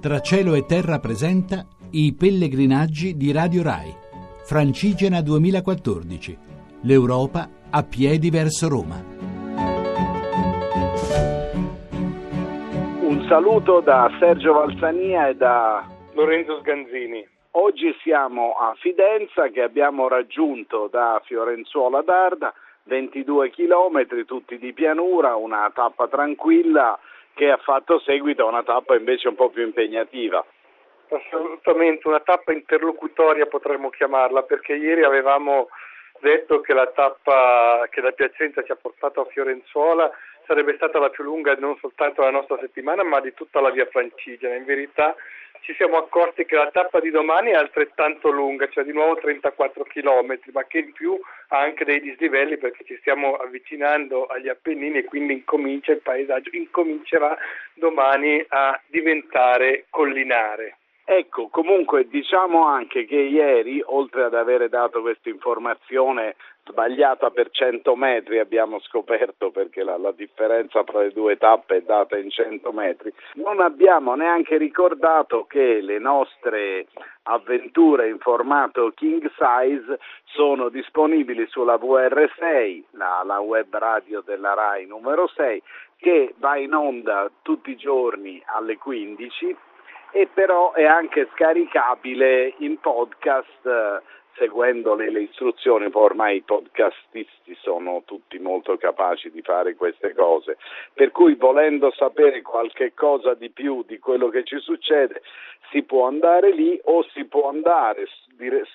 Tra cielo e terra presenta i pellegrinaggi di Radio Rai. Francigena 2014. L'Europa a piedi verso Roma. Un saluto da Sergio Valsania e da Lorenzo Sganzini. Oggi siamo a Fidenza che abbiamo raggiunto da Fiorenzuola d'Arda, 22 chilometri tutti di pianura, una tappa tranquilla che ha fatto seguito a una tappa invece un po' più impegnativa. Assolutamente, una tappa interlocutoria potremmo chiamarla, perché ieri avevamo detto che la tappa che da Piacenza ci ha portato a Fiorenzuola sarebbe stata la più lunga non soltanto della nostra settimana, ma di tutta la via Francigena. In verità ci siamo accorti che la tappa di domani è altrettanto lunga, cioè di nuovo 34 km, ma che in più ha anche dei dislivelli perché ci stiamo avvicinando agli Appennini e quindi incomincia il paesaggio, incomincerà domani a diventare collinare. Ecco, comunque diciamo anche che ieri, oltre ad avere dato questa informazione sbagliata per 100 metri, abbiamo scoperto perché la, la, differenza tra le due tappe è data in 100 metri, non abbiamo neanche ricordato che le nostre avventure in formato king size sono disponibili sulla VR6, la, la web radio della RAI numero 6, che va in onda tutti i giorni alle 15 e però è anche scaricabile in podcast eh, seguendo le, le, istruzioni, poi ormai i podcastisti sono tutti molto capaci di fare queste cose, per cui volendo sapere qualche cosa di più di quello che ci succede si può andare lì o si può andare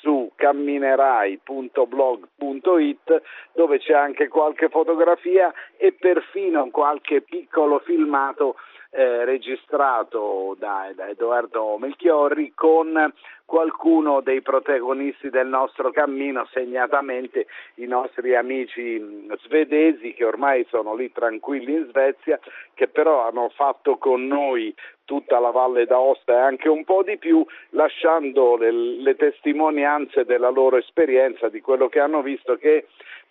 su camminerai.blog.it dove c'è anche qualche fotografia e perfino qualche piccolo filmato eh, registrato da, da, Edoardo Melchiorri con qualcuno dei protagonisti del nostro cammino, segnatamente i nostri amici svedesi che ormai sono lì tranquilli in Svezia, che però hanno fatto con noi tutta la Valle d'Aosta e anche un po' di più, lasciando le, le testimonianze della loro esperienza, di quello che hanno visto che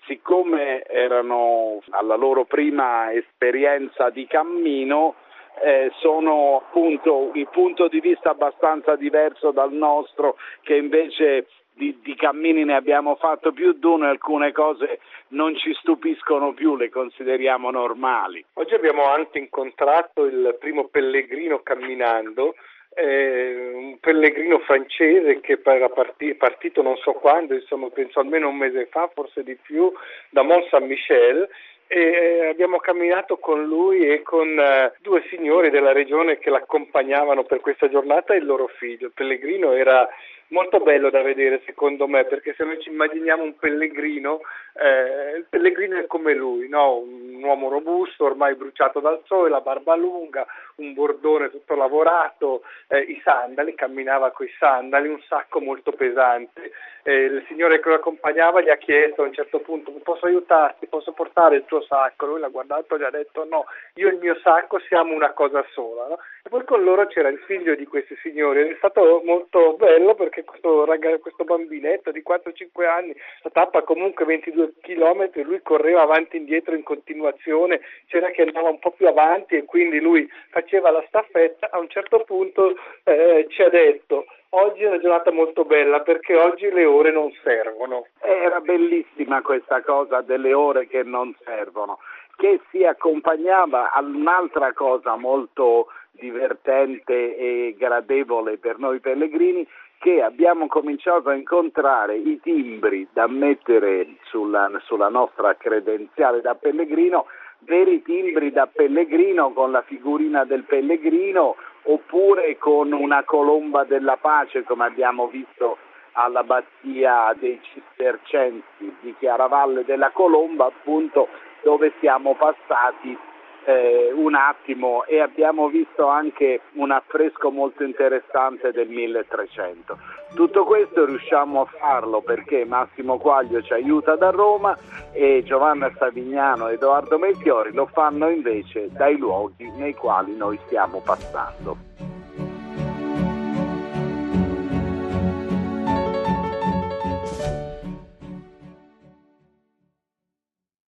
siccome erano alla loro prima esperienza di cammino, eh, sono appunto un punto di vista abbastanza diverso dal nostro che invece di, di, cammini ne abbiamo fatto più di uno e alcune cose non ci stupiscono più, le consideriamo normali. Oggi abbiamo anche incontrato il primo pellegrino camminando, eh, un pellegrino francese che era parti, partito non so quando, insomma penso almeno un mese fa, forse di più, da Mont Saint-Michel e abbiamo camminato con lui e con uh, due signori della regione che l'accompagnavano per questa giornata e il loro figlio. Il pellegrino era molto bello da vedere secondo me perché se noi ci immaginiamo un pellegrino, eh, il pellegrino è come lui, no? un uomo robusto, ormai bruciato dal sole, la barba lunga, un bordone tutto lavorato, eh, i sandali, camminava con i sandali, un sacco molto pesante. Eh, il signore che lo accompagnava gli ha chiesto a un certo punto posso aiutarti, posso portare il tuo sacco? Lui l'ha guardato e gli ha detto no, io e il mio sacco siamo una cosa sola. No? E poi con loro c'era il figlio di questi signori. Ed è stato molto bello perché questo, ragazzo, questo bambinetto di 4-5 anni, la tappa comunque 22 km, lui correva avanti e indietro in continuazione, c'era che andava un po' più avanti e quindi lui faceva la staffetta, a un certo punto eh, ci ha detto oggi è una giornata molto bella perché oggi le ore non servono. Era bellissima questa cosa delle ore che non servono, che si accompagnava a un'altra cosa molto divertente e gradevole per noi pellegrini che abbiamo cominciato a incontrare i timbri da mettere sulla, sulla nostra credenziale da pellegrino, veri timbri da pellegrino con la figurina del pellegrino oppure con una colomba della pace come abbiamo visto all'abbazia dei Cistercensi di Chiaravalle della Colomba appunto dove siamo passati eh, un attimo e abbiamo visto anche un affresco molto interessante del 1300. Tutto questo riusciamo a farlo perché Massimo Quaglio ci aiuta da Roma e Giovanna Savignano e Edoardo Melchiori lo fanno invece dai luoghi nei quali noi stiamo passando.